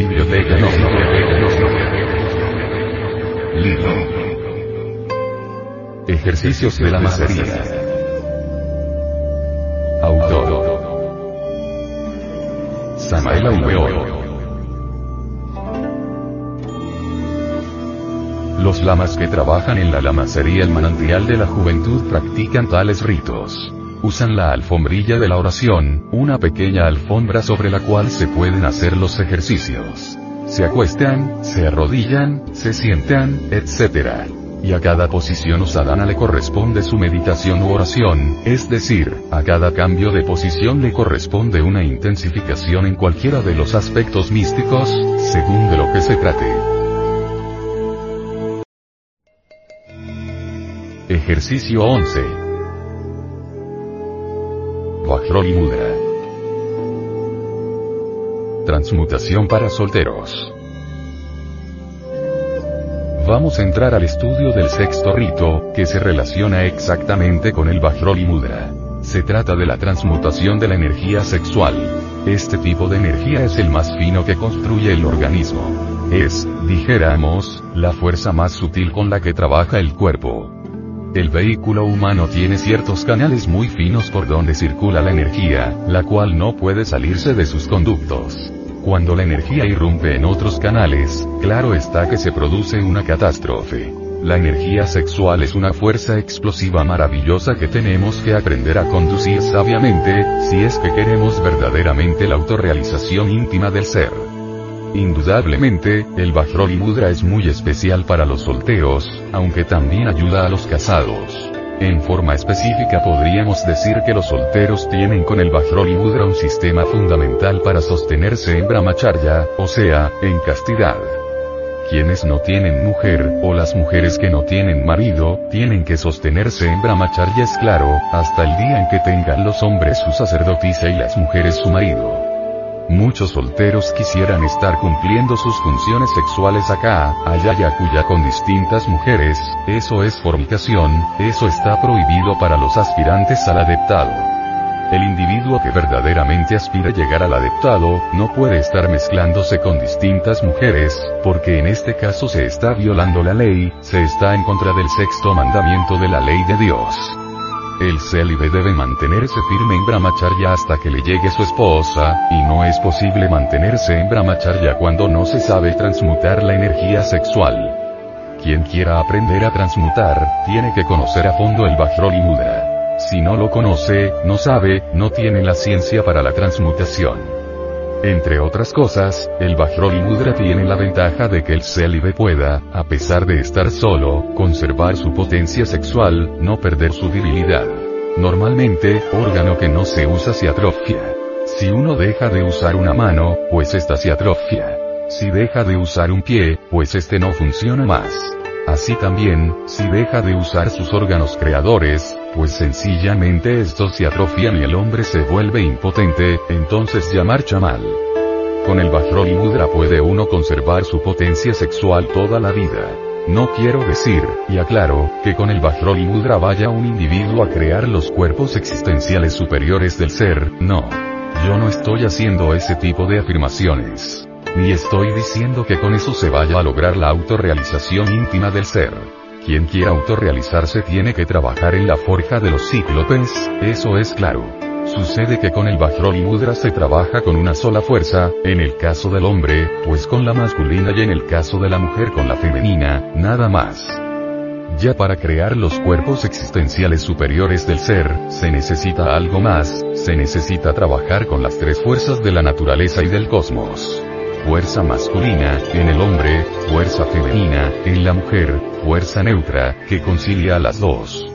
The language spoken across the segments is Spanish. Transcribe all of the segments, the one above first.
Biblioteca Libro. Ejercicios de la macería. Autor. Samael Aumeoro. Los lamas que trabajan en la lamacería el manantial de la juventud practican tales ritos. Usan la alfombrilla de la oración, una pequeña alfombra sobre la cual se pueden hacer los ejercicios. Se acuestan, se arrodillan, se sientan, etc. Y a cada posición o le corresponde su meditación u oración, es decir, a cada cambio de posición le corresponde una intensificación en cualquiera de los aspectos místicos, según de lo que se trate. Ejercicio 11. Mudra. Transmutación para solteros. Vamos a entrar al estudio del sexto rito, que se relaciona exactamente con el Vajroli Mudra. Se trata de la transmutación de la energía sexual. Este tipo de energía es el más fino que construye el organismo. Es, dijéramos, la fuerza más sutil con la que trabaja el cuerpo. El vehículo humano tiene ciertos canales muy finos por donde circula la energía, la cual no puede salirse de sus conductos. Cuando la energía irrumpe en otros canales, claro está que se produce una catástrofe. La energía sexual es una fuerza explosiva maravillosa que tenemos que aprender a conducir sabiamente, si es que queremos verdaderamente la autorrealización íntima del ser. Indudablemente, el Bajroli Mudra es muy especial para los solteros, aunque también ayuda a los casados. En forma específica podríamos decir que los solteros tienen con el Bajroli Mudra un sistema fundamental para sostenerse en Brahmacharya, o sea, en castidad. Quienes no tienen mujer, o las mujeres que no tienen marido, tienen que sostenerse en Brahmacharya es claro, hasta el día en que tengan los hombres su sacerdotisa y las mujeres su marido. Muchos solteros quisieran estar cumpliendo sus funciones sexuales acá, allá y acuya con distintas mujeres, eso es fornicación, eso está prohibido para los aspirantes al adeptado. El individuo que verdaderamente aspira a llegar al adeptado, no puede estar mezclándose con distintas mujeres, porque en este caso se está violando la ley, se está en contra del sexto mandamiento de la ley de Dios. El célibe debe mantenerse firme en brahmacharya hasta que le llegue su esposa, y no es posible mantenerse en brahmacharya cuando no se sabe transmutar la energía sexual. Quien quiera aprender a transmutar, tiene que conocer a fondo el Vajroli Mudra. Si no lo conoce, no sabe, no tiene la ciencia para la transmutación. Entre otras cosas, el Bajroli Mudra tiene la ventaja de que el célibe pueda, a pesar de estar solo, conservar su potencia sexual, no perder su virilidad. Normalmente, órgano que no se usa se atrofia. Si uno deja de usar una mano, pues esta se atrofia. Si deja de usar un pie, pues este no funciona más. Así también, si deja de usar sus órganos creadores, pues sencillamente estos se atrofian y el hombre se vuelve impotente, entonces ya marcha mal. Con el Bajroli Mudra puede uno conservar su potencia sexual toda la vida. No quiero decir, y aclaro, que con el Bajroli Mudra vaya un individuo a crear los cuerpos existenciales superiores del ser, no. Yo no estoy haciendo ese tipo de afirmaciones. Ni estoy diciendo que con eso se vaya a lograr la autorrealización íntima del ser. Quien quiera autorrealizarse tiene que trabajar en la forja de los cíclopes, eso es claro. Sucede que con el Bajroli Mudra se trabaja con una sola fuerza, en el caso del hombre, pues con la masculina y en el caso de la mujer con la femenina, nada más. Ya para crear los cuerpos existenciales superiores del ser, se necesita algo más, se necesita trabajar con las tres fuerzas de la naturaleza y del cosmos fuerza masculina, en el hombre, fuerza femenina, en la mujer, fuerza neutra, que concilia a las dos.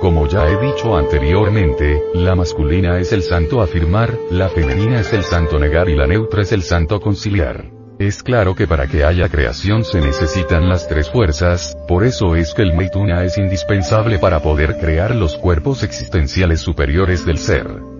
Como ya he dicho anteriormente, la masculina es el santo afirmar, la femenina es el santo negar y la neutra es el santo conciliar. Es claro que para que haya creación se necesitan las tres fuerzas, por eso es que el Maituna es indispensable para poder crear los cuerpos existenciales superiores del ser.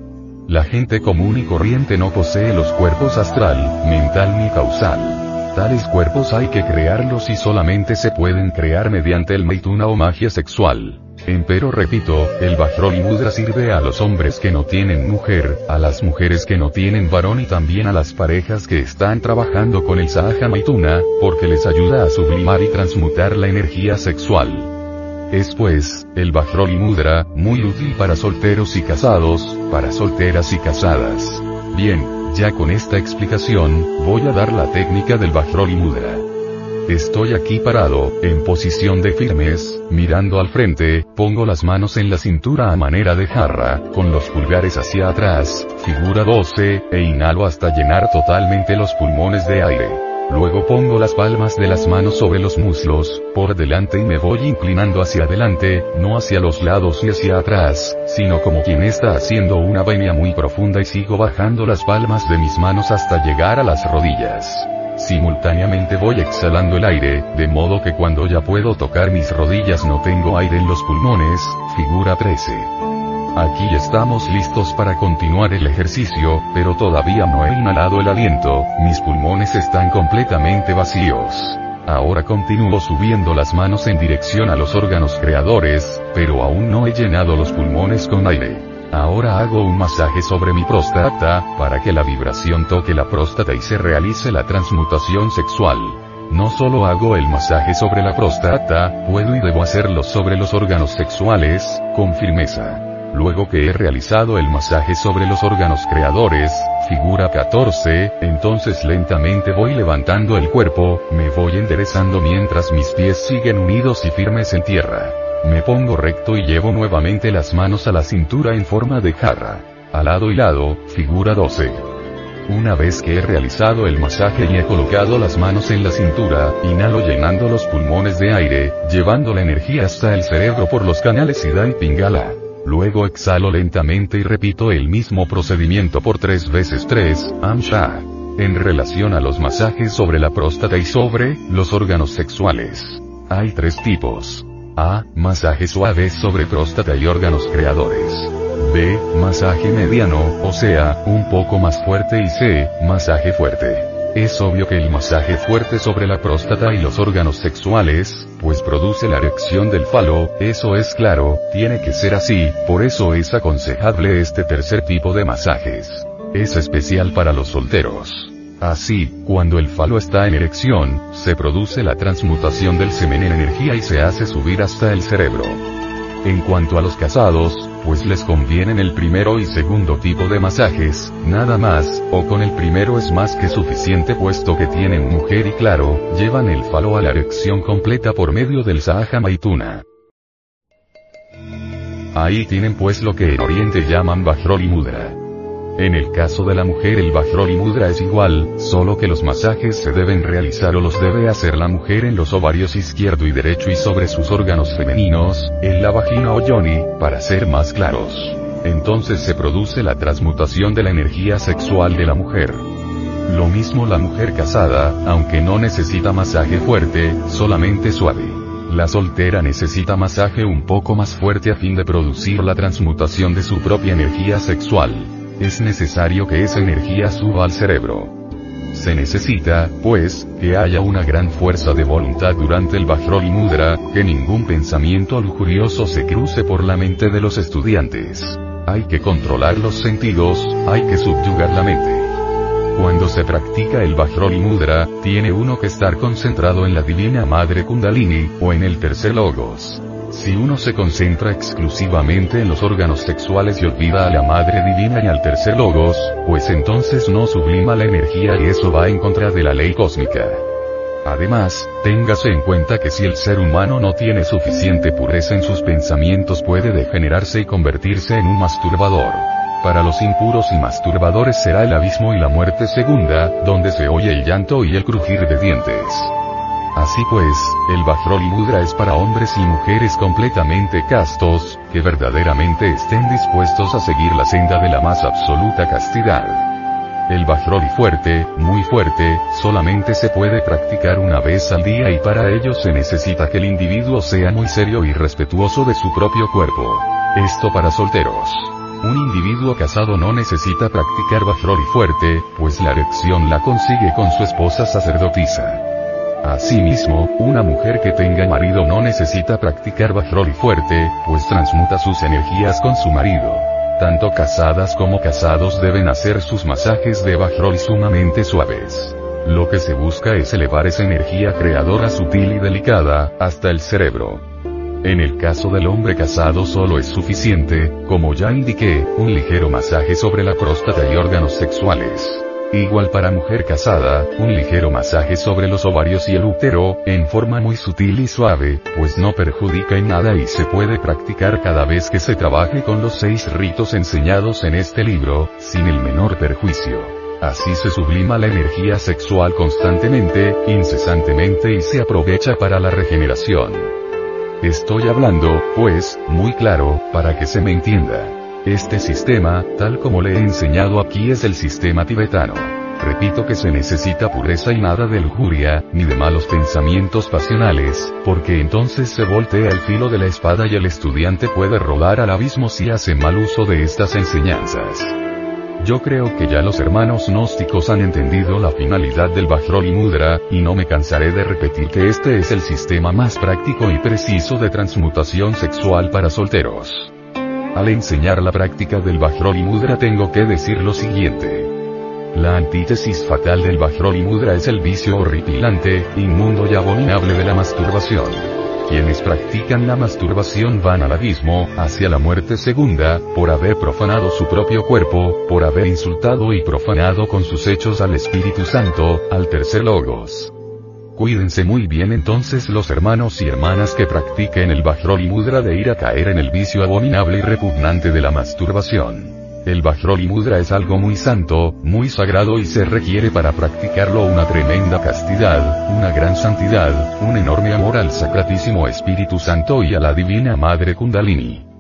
La gente común y corriente no posee los cuerpos astral, mental ni causal. Tales cuerpos hay que crearlos y solamente se pueden crear mediante el maituna o magia sexual. Empero repito, el Bajroli Mudra sirve a los hombres que no tienen mujer, a las mujeres que no tienen varón y también a las parejas que están trabajando con el Sahaja Maituna, porque les ayuda a sublimar y transmutar la energía sexual. Es pues, el Bajroli Mudra, muy útil para solteros y casados, para solteras y casadas. Bien, ya con esta explicación, voy a dar la técnica del Bajroli Mudra. Estoy aquí parado, en posición de firmes, mirando al frente, pongo las manos en la cintura a manera de jarra, con los pulgares hacia atrás, figura 12, e inhalo hasta llenar totalmente los pulmones de aire. Luego pongo las palmas de las manos sobre los muslos, por delante y me voy inclinando hacia adelante, no hacia los lados y hacia atrás, sino como quien está haciendo una venia muy profunda y sigo bajando las palmas de mis manos hasta llegar a las rodillas. Simultáneamente voy exhalando el aire, de modo que cuando ya puedo tocar mis rodillas no tengo aire en los pulmones, figura 13. Aquí estamos listos para continuar el ejercicio, pero todavía no he inhalado el aliento, mis pulmones están completamente vacíos. Ahora continúo subiendo las manos en dirección a los órganos creadores, pero aún no he llenado los pulmones con aire. Ahora hago un masaje sobre mi próstata, para que la vibración toque la próstata y se realice la transmutación sexual. No solo hago el masaje sobre la próstata, puedo y debo hacerlo sobre los órganos sexuales, con firmeza. Luego que he realizado el masaje sobre los órganos creadores, figura 14, entonces lentamente voy levantando el cuerpo, me voy enderezando mientras mis pies siguen unidos y firmes en tierra. Me pongo recto y llevo nuevamente las manos a la cintura en forma de jarra. Al lado y lado, figura 12. Una vez que he realizado el masaje y he colocado las manos en la cintura, inhalo llenando los pulmones de aire, llevando la energía hasta el cerebro por los canales Ida y Pingala. Luego exhalo lentamente y repito el mismo procedimiento por tres veces tres, Amsha. En relación a los masajes sobre la próstata y sobre los órganos sexuales. Hay tres tipos. A. Masaje suave sobre próstata y órganos creadores. B. Masaje mediano, o sea, un poco más fuerte y C. Masaje fuerte. Es obvio que el masaje fuerte sobre la próstata y los órganos sexuales, pues produce la erección del falo, eso es claro, tiene que ser así, por eso es aconsejable este tercer tipo de masajes. Es especial para los solteros. Así, cuando el falo está en erección, se produce la transmutación del semen en energía y se hace subir hasta el cerebro. En cuanto a los casados, pues les convienen el primero y segundo tipo de masajes, nada más, o con el primero es más que suficiente puesto que tienen mujer y claro, llevan el falo a la erección completa por medio del Sahaja Maituna. Ahí tienen pues lo que en Oriente llaman Bajroli Mudra. En el caso de la mujer el Bajroli Mudra es igual, solo que los masajes se deben realizar o los debe hacer la mujer en los ovarios izquierdo y derecho y sobre sus órganos femeninos, en la vagina o yoni, para ser más claros. Entonces se produce la transmutación de la energía sexual de la mujer. Lo mismo la mujer casada, aunque no necesita masaje fuerte, solamente suave. La soltera necesita masaje un poco más fuerte a fin de producir la transmutación de su propia energía sexual es necesario que esa energía suba al cerebro. Se necesita, pues, que haya una gran fuerza de voluntad durante el Bajroli Mudra, que ningún pensamiento lujurioso se cruce por la mente de los estudiantes. Hay que controlar los sentidos, hay que subyugar la mente. Cuando se practica el Bajroli Mudra, tiene uno que estar concentrado en la Divina Madre Kundalini, o en el tercer Logos. Si uno se concentra exclusivamente en los órganos sexuales y olvida a la Madre Divina y al tercer logos, pues entonces no sublima la energía y eso va en contra de la ley cósmica. Además, téngase en cuenta que si el ser humano no tiene suficiente pureza en sus pensamientos puede degenerarse y convertirse en un masturbador. Para los impuros y masturbadores será el abismo y la muerte segunda, donde se oye el llanto y el crujir de dientes. Así pues, el Bajroli Mudra es para hombres y mujeres completamente castos, que verdaderamente estén dispuestos a seguir la senda de la más absoluta castidad. El Bajroli fuerte, muy fuerte, solamente se puede practicar una vez al día y para ello se necesita que el individuo sea muy serio y respetuoso de su propio cuerpo. Esto para solteros. Un individuo casado no necesita practicar Bajroli fuerte, pues la erección la consigue con su esposa sacerdotisa. Asimismo, una mujer que tenga marido no necesita practicar Bajroli fuerte, pues transmuta sus energías con su marido. Tanto casadas como casados deben hacer sus masajes de Bajroli sumamente suaves. Lo que se busca es elevar esa energía creadora sutil y delicada, hasta el cerebro. En el caso del hombre casado solo es suficiente, como ya indiqué, un ligero masaje sobre la próstata y órganos sexuales. Igual para mujer casada, un ligero masaje sobre los ovarios y el útero, en forma muy sutil y suave, pues no perjudica en nada y se puede practicar cada vez que se trabaje con los seis ritos enseñados en este libro, sin el menor perjuicio. Así se sublima la energía sexual constantemente, incesantemente y se aprovecha para la regeneración. Estoy hablando, pues, muy claro, para que se me entienda. Este sistema, tal como le he enseñado aquí es el sistema tibetano. Repito que se necesita pureza y nada de lujuria, ni de malos pensamientos pasionales, porque entonces se voltea el filo de la espada y el estudiante puede rodar al abismo si hace mal uso de estas enseñanzas. Yo creo que ya los hermanos gnósticos han entendido la finalidad del Bajroli Mudra, y no me cansaré de repetir que este es el sistema más práctico y preciso de transmutación sexual para solteros. Al enseñar la práctica del Bajroli Mudra tengo que decir lo siguiente. La antítesis fatal del Bajroli Mudra es el vicio horripilante, inmundo y abominable de la masturbación. Quienes practican la masturbación van al abismo, hacia la muerte segunda, por haber profanado su propio cuerpo, por haber insultado y profanado con sus hechos al Espíritu Santo, al tercer logos. Cuídense muy bien entonces los hermanos y hermanas que practiquen el Bajroli Mudra de ir a caer en el vicio abominable y repugnante de la masturbación. El Bajroli Mudra es algo muy santo, muy sagrado y se requiere para practicarlo una tremenda castidad, una gran santidad, un enorme amor al Sacratísimo Espíritu Santo y a la Divina Madre Kundalini.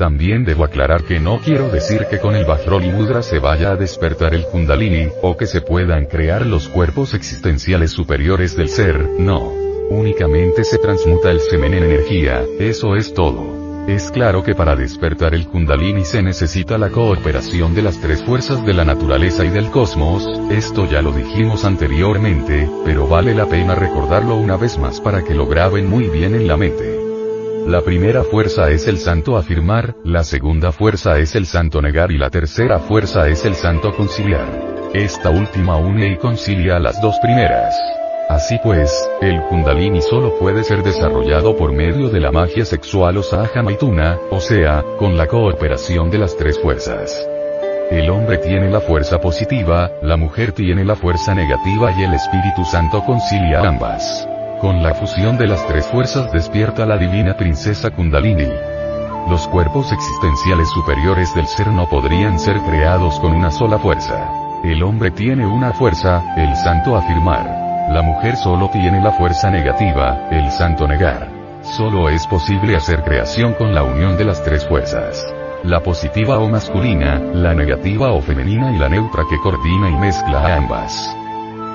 También debo aclarar que no quiero decir que con el Bajroli Mudra se vaya a despertar el Kundalini, o que se puedan crear los cuerpos existenciales superiores del ser, no. Únicamente se transmuta el semen en energía, eso es todo. Es claro que para despertar el Kundalini se necesita la cooperación de las tres fuerzas de la naturaleza y del cosmos, esto ya lo dijimos anteriormente, pero vale la pena recordarlo una vez más para que lo graben muy bien en la mente. La primera fuerza es el santo afirmar, la segunda fuerza es el santo negar y la tercera fuerza es el santo conciliar. Esta última une y concilia a las dos primeras. Así pues, el kundalini solo puede ser desarrollado por medio de la magia sexual o saha maituna, o sea, con la cooperación de las tres fuerzas. El hombre tiene la fuerza positiva, la mujer tiene la fuerza negativa y el Espíritu Santo concilia ambas. Con la fusión de las tres fuerzas despierta la divina princesa Kundalini. Los cuerpos existenciales superiores del ser no podrían ser creados con una sola fuerza. El hombre tiene una fuerza, el santo afirmar. La mujer solo tiene la fuerza negativa, el santo negar. Solo es posible hacer creación con la unión de las tres fuerzas. La positiva o masculina, la negativa o femenina y la neutra que coordina y mezcla a ambas.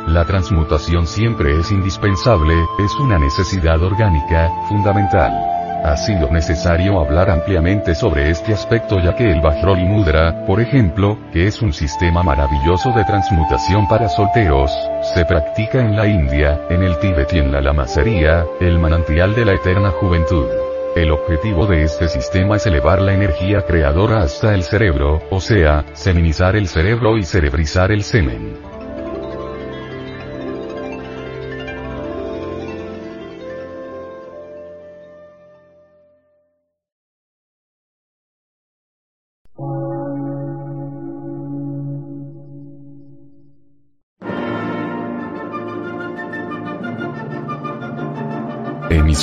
La transmutación siempre es indispensable, es una necesidad orgánica, fundamental. Ha sido necesario hablar ampliamente sobre este aspecto ya que el Bajroli Mudra, por ejemplo, que es un sistema maravilloso de transmutación para solteros, se practica en la India, en el Tíbet y en la Lamasería, el manantial de la eterna juventud. El objetivo de este sistema es elevar la energía creadora hasta el cerebro, o sea, seminizar el cerebro y cerebrizar el semen.